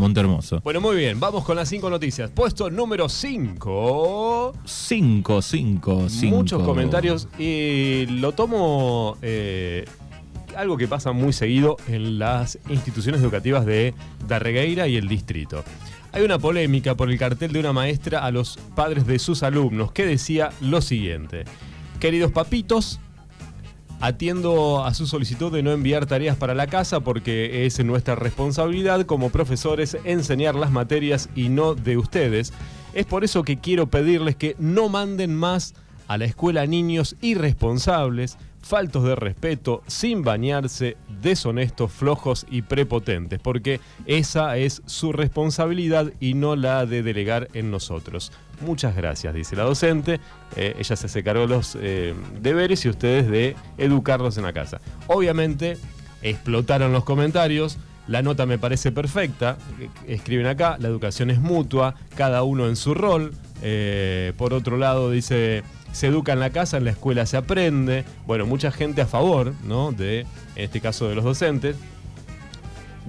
Montehermoso. Bueno, muy bien, vamos con las cinco noticias. Puesto número 5. 5, 5, 5. Muchos comentarios y lo tomo eh, algo que pasa muy seguido en las instituciones educativas de Darregueira y el distrito. Hay una polémica por el cartel de una maestra a los padres de sus alumnos que decía lo siguiente. Queridos papitos, atiendo a su solicitud de no enviar tareas para la casa porque es nuestra responsabilidad como profesores enseñar las materias y no de ustedes. Es por eso que quiero pedirles que no manden más a la escuela niños irresponsables, faltos de respeto, sin bañarse, deshonestos, flojos y prepotentes, porque esa es su responsabilidad y no la de delegar en nosotros. Muchas gracias, dice la docente. Eh, ella se hace de los eh, deberes y ustedes de educarlos en la casa. Obviamente, explotaron los comentarios. La nota me parece perfecta. Escriben acá, la educación es mutua, cada uno en su rol. Eh, por otro lado, dice, se educa en la casa, en la escuela se aprende. Bueno, mucha gente a favor, ¿no? De, en este caso, de los docentes.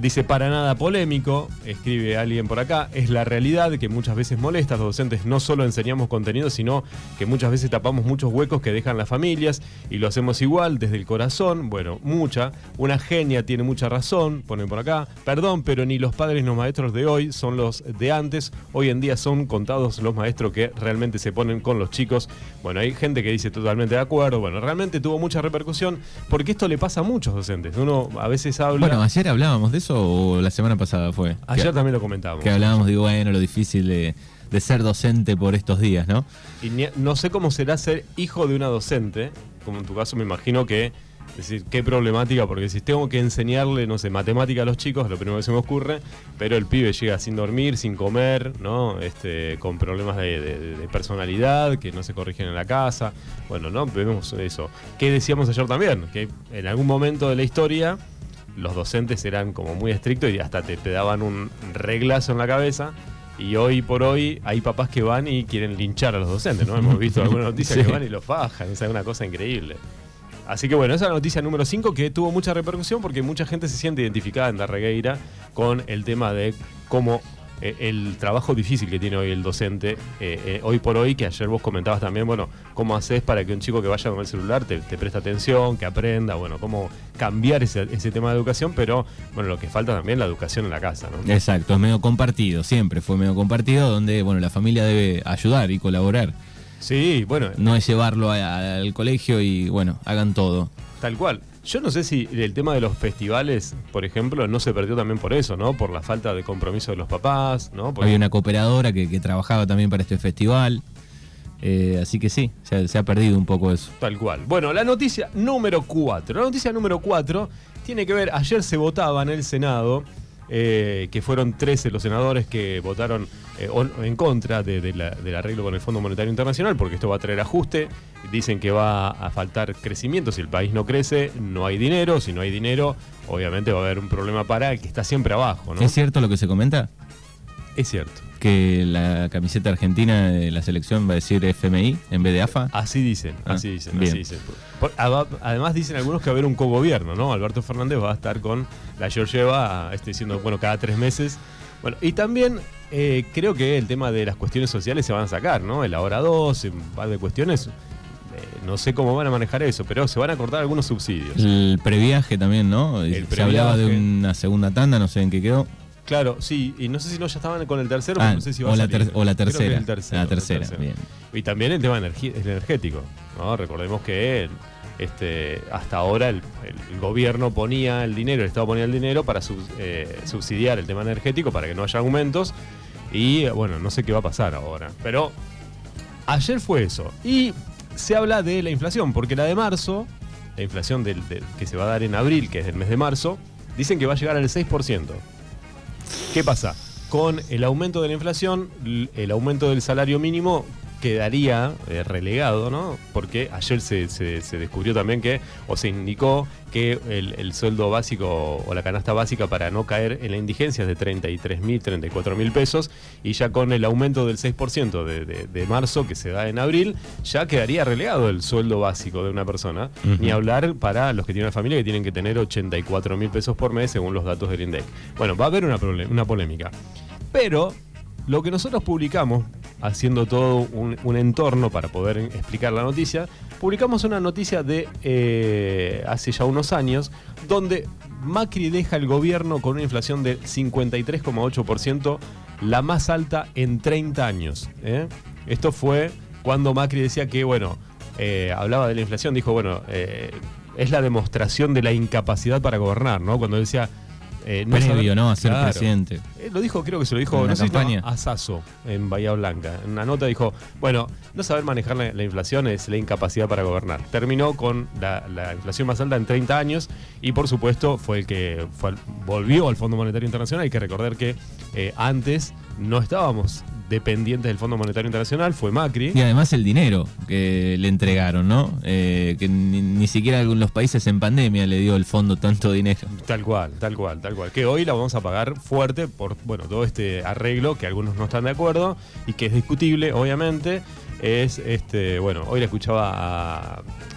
Dice, para nada polémico, escribe alguien por acá, es la realidad que muchas veces molesta. Los docentes no solo enseñamos contenido, sino que muchas veces tapamos muchos huecos que dejan las familias y lo hacemos igual, desde el corazón. Bueno, mucha. Una genia tiene mucha razón, ponen por acá. Perdón, pero ni los padres ni los maestros de hoy son los de antes. Hoy en día son contados los maestros que realmente se ponen con los chicos. Bueno, hay gente que dice totalmente de acuerdo. Bueno, realmente tuvo mucha repercusión porque esto le pasa a muchos docentes. Uno a veces habla. Bueno, ayer hablábamos de eso o la semana pasada fue? Ayer también lo comentábamos. Que hablábamos de, bueno, lo difícil de, ser docente por estos días, ¿no? Y no sé cómo será ser hijo de una docente, como en tu caso me imagino que, decir, qué problemática, porque si tengo que enseñarle, no sé, matemática a los chicos, lo primero que se me ocurre, pero el pibe llega sin dormir, sin comer, ¿no? Este, con problemas de, personalidad, que no se corrigen en la casa. Bueno, ¿no? Vemos eso. ¿Qué decíamos ayer también? Que en algún momento de la historia los docentes eran como muy estrictos y hasta te, daban un reglazo en la cabeza. Y hoy por hoy hay papás que van y quieren linchar a los docentes, ¿no? Hemos visto algunas noticias que van y los fajan, es una cosa increíble. Así que bueno, esa es la noticia número 5 que tuvo mucha repercusión porque mucha gente se siente identificada en Darregueira con el tema de cómo eh, el trabajo difícil que tiene hoy el docente, eh, eh, hoy por hoy, que ayer vos comentabas también, bueno, cómo haces para que un chico que vaya con el celular te, preste atención, que aprenda, bueno, cómo cambiar ese, tema de educación, pero bueno, lo que falta también es la educación en la casa, ¿no? Exacto, es medio compartido, siempre fue medio compartido, donde, bueno, la familia debe ayudar y colaborar. Sí, bueno. No es llevarlo al colegio y, bueno, hagan todo. Tal cual. Yo no sé si el tema de los festivales, por ejemplo, no se perdió también por eso, ¿no? Por la falta de compromiso de los papás, ¿no? Hay una cooperadora que, trabajaba también para este festival. Eh, así que sí, se, ha perdido un poco eso. Tal cual. Bueno, la noticia número 4. La noticia número 4 tiene que ver, ayer se votaba en el Senado eh, que fueron 13 los senadores que votaron eh, en contra del arreglo con el Fondo Monetario Internacional, porque esto va a traer ajuste. Dicen que va a faltar crecimiento. Si el país no crece, no hay dinero. Si no hay dinero, obviamente va a haber un problema para el que está siempre abajo. ¿Es cierto lo que se comenta? Es cierto que la camiseta argentina de la selección va a decir FMI en vez de AFA. Así dicen, ah, así dicen, así dicen. además dicen algunos que va a haber un cogobierno, ¿no? Alberto Fernández va a estar con la Georgieva, este, diciendo, bueno, cada tres meses. Bueno, y también eh, creo que el tema de las cuestiones sociales se van a sacar, ¿no? El ahora dos, un par de cuestiones. Eh, no sé cómo van a manejar eso, pero se van a cortar algunos subsidios. El previaje también, ¿no? se hablaba de una segunda tanda, no sé en qué quedó. Claro, sí, y no sé si no ya estaban con el tercero, pero ah, no sé si va o a la salir. o la tercera. la tercera, bien. Y también el tema energético, ¿no? Recordemos que este, hasta ahora el, gobierno ponía el dinero, el Estado ponía el dinero para eh, subsidiar el tema energético para que no haya aumentos. Y bueno, no sé qué va a pasar ahora. Pero ayer fue eso. Y se habla de la inflación, porque la de marzo, la inflación del, que se va a dar en abril, que es el mes de marzo, dicen que va a llegar al 6%. ¿Qué pasa? Con el aumento de la inflación, el aumento del salario mínimo quedaría eh, relegado, ¿no? Porque ayer se, se- se descubrió también que, o se indicó que el, el sueldo básico o la canasta básica para no caer en la indigencia es de 33 mil, 34 mil pesos y ya con el aumento del 6% de, de- de marzo que se da en abril, ya quedaría relegado el sueldo básico de una persona. Ni hablar para los que tienen una familia que tienen que tener 84 mil pesos por mes según los datos del INDEC. Bueno, va a haber una, una polémica. Pero lo que nosotros publicamos, haciendo todo un, entorno para poder explicar la noticia, publicamos una noticia de eh, hace ya unos años, donde Macri deja el gobierno con una inflación del 53,8%, la más alta en 30 años. ¿eh? Esto fue cuando Macri decía que, bueno, eh, hablaba de la inflación, dijo, bueno, es la demostración de la incapacidad para gobernar, ¿no? Cuando decía... eh, no Previo, saber- ¿no? A ser Claro. presidente. Eh, lo dijo, creo que se lo dijo En no sé campaña. a Sasso en Bahía Blanca. En una nota dijo, bueno, no saber manejar la, la inflación es la incapacidad para gobernar. Terminó con la, la inflación más alta en 30 años y por supuesto fue el que fue volvió al Fondo Monetario Internacional. Hay que recordar que eh, antes no estábamos dependientes del Fondo Monetario Internacional, fue Macri. Y además el dinero que le entregaron, ¿no? Eh, que ni, ni siquiera los países en pandemia le dio el fondo tanto dinero. Tal cual, tal cual, tal cual. Que hoy la vamos a pagar fuerte por, bueno, todo este arreglo que algunos no están de acuerdo y que es discutible, obviamente. Es, este, bueno, hoy la escuchaba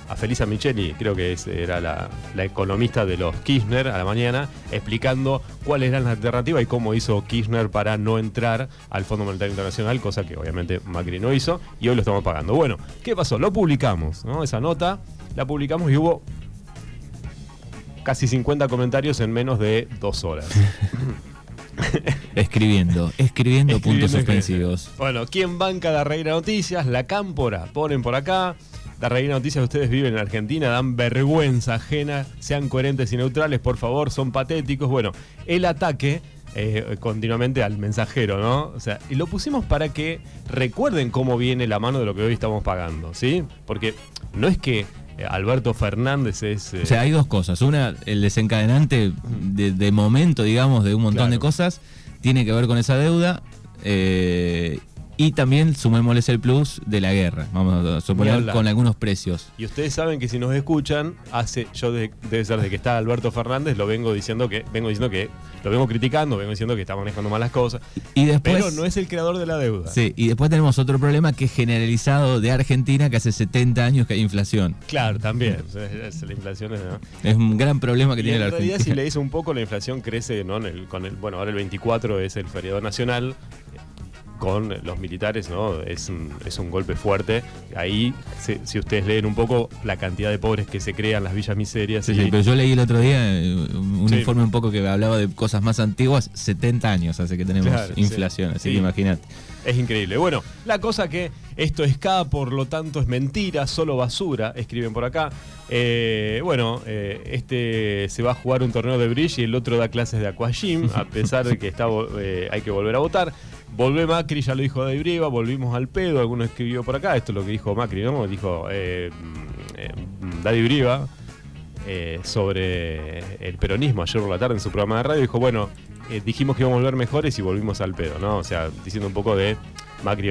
a, Felisa Micheli, creo que era la, la economista de los Kirchner a la mañana, explicando cuáles eran las alternativas y cómo hizo Kirchner para no entrar al Fondo Monetario Internacional, cosa que obviamente Macri no hizo y hoy lo estamos pagando. Bueno, ¿qué pasó? Lo publicamos, ¿no? Esa nota la publicamos y hubo casi 50 comentarios en menos de dos horas. Escribiendo, escribiendo puntos suspensivos. Bueno, ¿quién banca la Reina Noticias? La Cámpora. Ponen por acá. La Reina Noticias, ustedes viven en Argentina, dan vergüenza ajena. Sean coherentes y neutrales, por favor, son patéticos. Bueno, el ataque eh, continuamente al mensajero, ¿no? O sea, y lo pusimos para que recuerden cómo viene la mano de lo que hoy estamos pagando, ¿sí? Porque no es que Alberto Fernández es. eh, O sea, hay dos cosas. Una, el desencadenante de, de momento, digamos, de un montón Claro. de cosas, tiene que ver con esa deuda. eh, y también sumémosles el plus de la guerra, vamos a suponer, con algunos precios. Y ustedes saben que si nos escuchan, hace, yo de- debe ser de que está Alberto Fernández, lo vengo diciendo que, vengo diciendo que, lo vengo criticando, vengo diciendo que está manejando mal las cosas. Y después, Pero no es el creador de la deuda. sí, y después tenemos otro problema que es generalizado de Argentina, que hace 70 años que hay inflación. Claro, también. Es- la inflación es. ¿no? Es un gran problema que Y tiene la en realidad, Argentina. si le dice un poco, la inflación crece, ¿no? En el- con el, bueno, ahora el 24 es el feriado nacional. Con los militares, ¿no? Es un, es un golpe fuerte. Ahí, si, si ustedes leen un poco la cantidad de pobres que se crean, las villas miserias. Sí, y- sí, pero yo leí el otro día eh, un Sí. informe un poco que hablaba de cosas más antiguas, 70 años hace que tenemos Claro, sí. inflación, así Sí. que imagínate. Es increíble. Bueno, la cosa que esto es K, por lo tanto es mentira, solo basura, escriben por acá. Eh, bueno, eh, este se va a jugar un torneo de bridge y el otro da clases de aquagym, a pesar de que está, eh, hay que volver a votar. Volvé Macri, ya lo dijo David Brieva, volvimos al pedo, alguno escribió por acá, esto es lo que dijo Macri, ¿no? Dijo eh, mm, eh, Daddy Brieva, eh, sobre el peronismo ayer por la tarde en su programa de radio. Dijo, bueno, eh, dijimos que íbamos a volver mejores y volvimos al pedo, ¿no? O sea, diciendo un poco de Macri,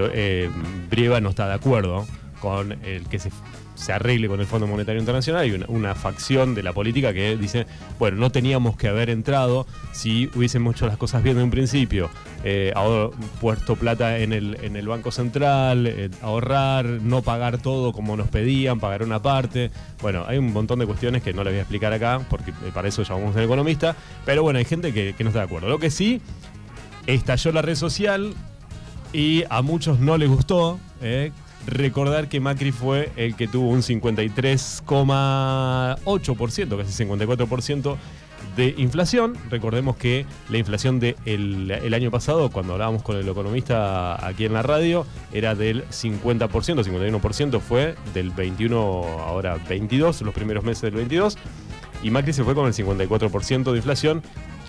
Brieva no está de acuerdo con el que se, se arregle con el Fondo Monetario Internacional. Hay una, facción de la política que dice, bueno, no teníamos que haber entrado si hubiésemos hecho las cosas bien de un principio. Eh, ahora puesto plata en el, en el Banco Central, eh, ahorrar, no pagar todo como nos pedían, pagar una parte. Bueno, hay un montón de cuestiones que no les voy a explicar acá, porque eh, para eso llamamos al economista. Pero bueno, hay gente que, que no está de acuerdo. Lo que sí, estalló la red social y a muchos no les gustó. Recordar que Macri fue el que tuvo un 53,8%, casi 54% de inflación. Recordemos que la inflación del el año pasado, cuando hablábamos con el economista aquí en la radio, era del 50%, 51% fue del 21, ahora 22, los primeros meses del 22. Y Macri se fue con el 54% de inflación.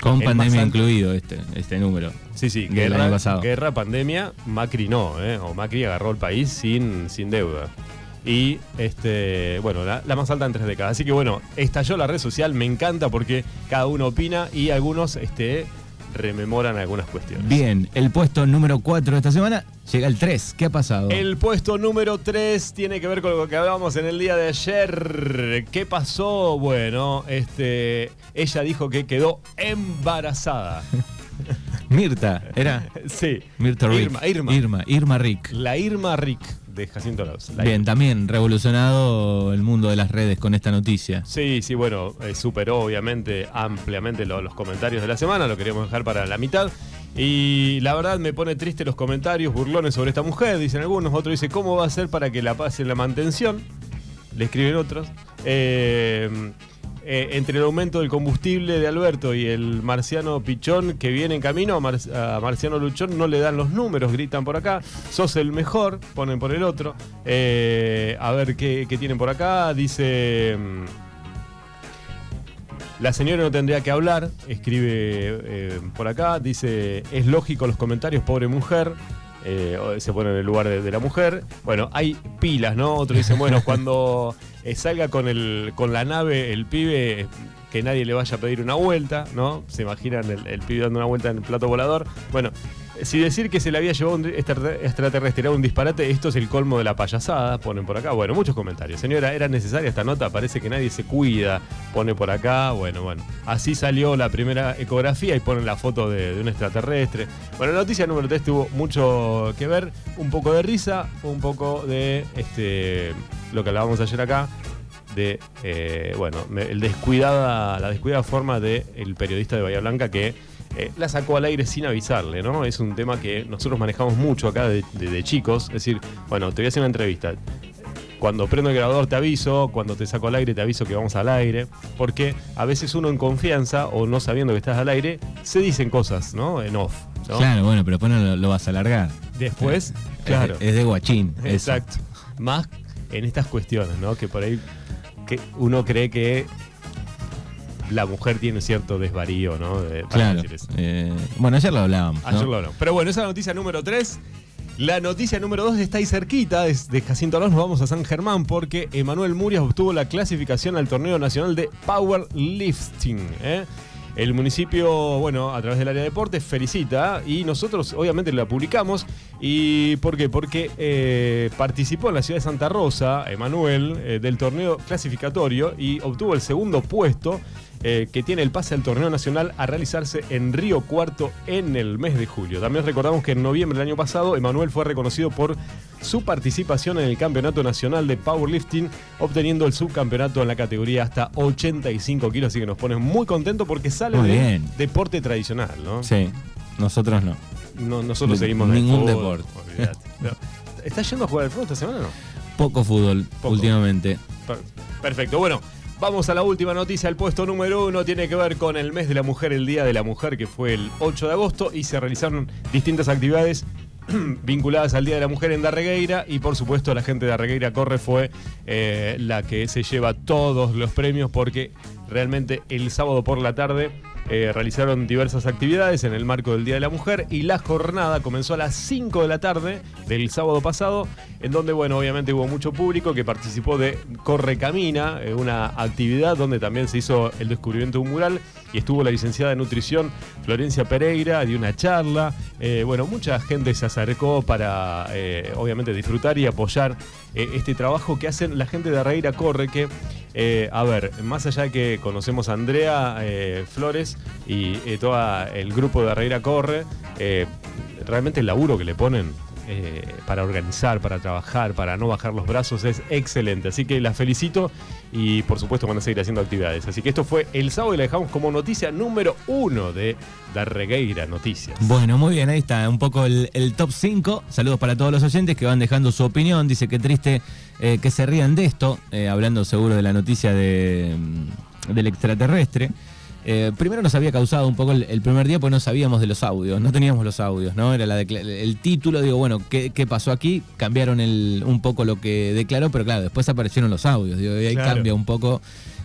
Con El pandemia incluido este, este número. Sí, sí, guerra, guerra, pandemia, Macri no, ¿eh? o Macri agarró el país sin, sin deuda. Y, este, bueno, la, la más alta en tres décadas. Así que, bueno, estalló la red social, me encanta porque cada uno opina y algunos este, rememoran algunas cuestiones. Bien, el puesto número 4 de esta semana llega el 3. ¿Qué ha pasado? El puesto número 3 tiene que ver con lo que hablábamos en el día de ayer. ¿Qué pasó? Bueno, este, ella dijo que quedó embarazada. Mirta, ¿era? Sí. Mirta Rick. Irma, Irma. Irma, Irma Rick. La Irma Rick de Jacinto Laus. La Bien, Irma. también revolucionado el mundo de las redes con esta noticia. Sí, sí, bueno, eh, superó obviamente ampliamente lo- los comentarios de la semana, lo queríamos dejar para la mitad. Y la verdad me pone triste los comentarios burlones sobre esta mujer, dicen algunos, otros dicen, ¿cómo va a ser para que la pasen la mantención? Le escriben otros. Eh, eh, entre el aumento del combustible de Alberto y el marciano Pichón que viene en camino, a, Mar- Marciano Luchón no le dan los números, gritan por acá. Sos el mejor, ponen por el otro. Eh, a ver qué, qué tienen por acá. Dice. La señora no tendría que hablar, escribe eh, por acá, dice, es lógico los comentarios, pobre mujer, eh, se pone en el lugar de, de la mujer. Bueno, hay pilas, ¿no? Otro dice, bueno, cuando eh, salga con, el, con la nave el pibe, que nadie le vaya a pedir una vuelta, ¿no? Se imaginan el, el pibe dando una vuelta en el plato volador. Bueno, si decir que se le había llevado un extra- extraterrestre era un disparate, esto es el colmo de la payasada, ponen por acá. Bueno, muchos comentarios. Señora, ¿era necesaria esta nota? Parece que nadie se cuida, pone por acá. Bueno, bueno. Así salió la primera ecografía y ponen la foto de, un extraterrestre. Bueno, la noticia número 3 tuvo mucho que ver, un poco de risa, un poco de este lo que hablábamos ayer acá, de eh, bueno, el descuidada, la descuidada forma del el periodista de Bahía Blanca que eh, la sacó al aire sin avisarle, ¿no? Es un tema que nosotros manejamos mucho acá de, de- de chicos. Es decir, bueno, te voy a hacer una entrevista. Cuando prendo el grabador te aviso, cuando te saco al aire te aviso que vamos al aire, porque a veces uno en confianza o no sabiendo que estás al aire, se dicen cosas, ¿no? En off. ¿no? Claro, bueno, pero después no lo, lo vas a alargar. Después, claro. Es, es de guachín. eso. Exacto. Más en estas cuestiones, ¿no? Que por ahí que uno cree que la mujer tiene cierto desvarío, ¿no? De- Claro. Eh, bueno, ayer lo hablábamos. ¿no? Ayer lo hablamos. Pero bueno, esa es la noticia número 3. La noticia número 2 está ahí cerquita, desde Jacinto Alonso nos vamos a San Germán porque Emanuel Murias obtuvo la clasificación al torneo nacional de Powerlifting. ¿eh? El municipio, bueno, a través del área de deportes, felicita y nosotros obviamente la publicamos. ¿Y por qué? Porque eh, participó en la ciudad de Santa Rosa, Emanuel, eh, del torneo clasificatorio y obtuvo el segundo puesto eh, que tiene el pase al torneo nacional a realizarse en Río Cuarto en el mes de julio. También recordamos que en noviembre del año pasado, Emanuel fue reconocido por su participación en el Campeonato Nacional de Powerlifting, obteniendo el subcampeonato en la categoría hasta 85 kilos, así que nos pone muy contentos porque sale Muy de bien. deporte tradicional, ¿no? Sí, nosotros no. No- nosotros De- seguimos ningún fútbol, deporte. No. ¿Estás yendo a jugar al fútbol esta semana o no? Poco fútbol Poco. últimamente. Per- Perfecto. Bueno, vamos a la última noticia. El puesto número uno tiene que ver con el mes de la mujer, el Día de la Mujer, que fue el 8 de agosto, y se realizaron distintas actividades vinculadas al Día de la Mujer en Darregueira y por supuesto la gente de Darregueira Corre fue eh, la que se lleva todos los premios porque realmente el sábado por la tarde eh, realizaron diversas actividades en el marco del Día de la Mujer y la jornada comenzó a las 5 de la tarde del sábado pasado, en donde, bueno, obviamente hubo mucho público que participó de Corre Camina, eh, una actividad donde también se hizo el descubrimiento de un mural y estuvo la licenciada de nutrición Florencia Pereira, dio una charla. Eh, bueno, mucha gente se acercó para, obviamente, disfrutar y apoyar este trabajo que hacen la gente de Arreira Corre, que, eh, a ver, más allá de que conocemos a Andrea eh, Flores y eh, todo el grupo de Arreira Corre, realmente el laburo que le ponen eh, para organizar, para trabajar, para no bajar los brazos es excelente. Así que la felicito y por supuesto van a seguir haciendo actividades. Así que esto fue el sábado y la dejamos como noticia número uno de Darregueira Noticias. Bueno, muy bien, ahí está, un poco el, el top 5. Saludos para todos los oyentes que van dejando su opinión. Dice que triste eh, que se rían de esto, eh, hablando seguro de la noticia de, mm, del extraterrestre. Eh, primero nos había causado un poco el, el primer día porque no sabíamos de los audios, no teníamos los audios, ¿no? Era la el título, digo, bueno, ¿qué, qué pasó aquí? Cambiaron el, un poco lo que declaró, pero claro, después aparecieron los audios, digo, y ahí Claro. cambia un poco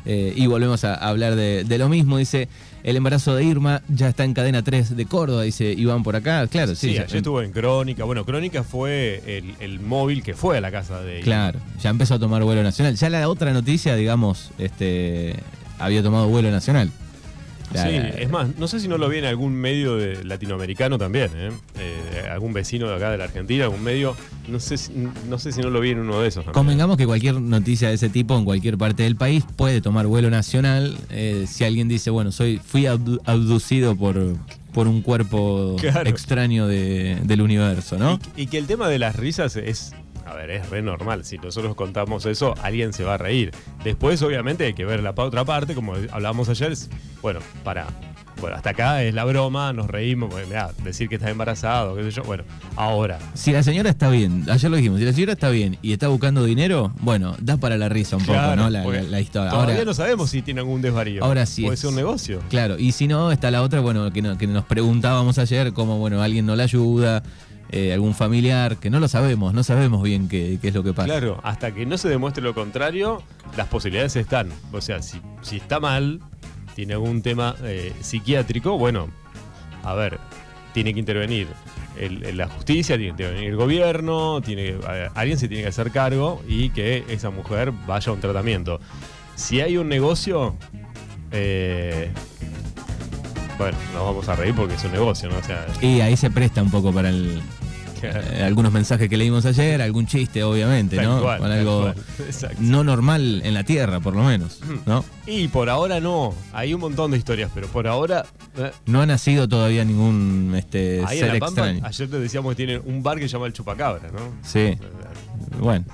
eh, y volvemos a hablar de, de lo mismo. Dice, el embarazo de Irma ya está en cadena 3 de Córdoba, dice Iván por acá. Claro, sí. Sí, ya- ayer estuvo en Crónica. Bueno, Crónica fue el, el móvil que fue a la casa de Claro, ya empezó a tomar vuelo nacional. Ya la otra noticia, digamos, este, había tomado vuelo nacional. Sí, es más, no sé si no lo vi en algún medio de latinoamericano también, ¿eh? Eh, algún vecino de acá de la Argentina, algún medio, no sé, si- no sé si no lo vi en uno de esos. también. Convengamos que cualquier noticia de ese tipo en cualquier parte del país puede tomar vuelo nacional. eh, si alguien dice, bueno, soy fui abdu- abducido por, por un cuerpo Claro. extraño de- del universo, ¿no? Y, y que el tema de las risas es, a ver, es re normal. Si nosotros contamos eso, alguien se va a reír. Después, obviamente, hay que ver la otra parte, como hablábamos ayer. es, bueno, para. Bueno, hasta acá es la broma, nos reímos, bueno, mirá, decir que estás embarazado, qué sé yo. Bueno, ahora. Si la señora está bien, ayer lo dijimos, si la señora está bien y está buscando dinero, bueno, da para la risa un Claro, poco, ¿no? La, porque la- la historia. Todavía Ahora, no sabemos si tiene algún desvarío. ahora sí Puede es- ser un negocio. Claro, y si no, está la otra, bueno, que, no- que nos preguntábamos ayer, como, bueno, alguien no la ayuda, eh, algún familiar, que no lo sabemos, no sabemos bien qué, qué es lo que pasa. Claro, hasta que no se demuestre lo contrario, las posibilidades están. O sea, si, si está mal, tiene algún tema eh, psiquiátrico, bueno, a ver, tiene que intervenir el- el- la justicia, tiene que intervenir el gobierno, tiene alguien se tiene que hacer cargo y que esa mujer vaya a un tratamiento. Si hay un negocio, eh, bueno, nos vamos a reír porque es un negocio, ¿no? O sea, Y ahí se presta un poco para el, eh, algunos mensajes que leímos ayer, algún chiste, obviamente, tal ¿no? cual, Con algo no normal en la Tierra, por lo menos, ¿no? Y por ahora no. Hay un montón de historias, pero por ahora. eh, No ha nacido todavía ningún este, ahí en ser La Pampa, extraño. ayer te decíamos que tiene un bar que se llama el Chupacabra, ¿no? Sí, bueno.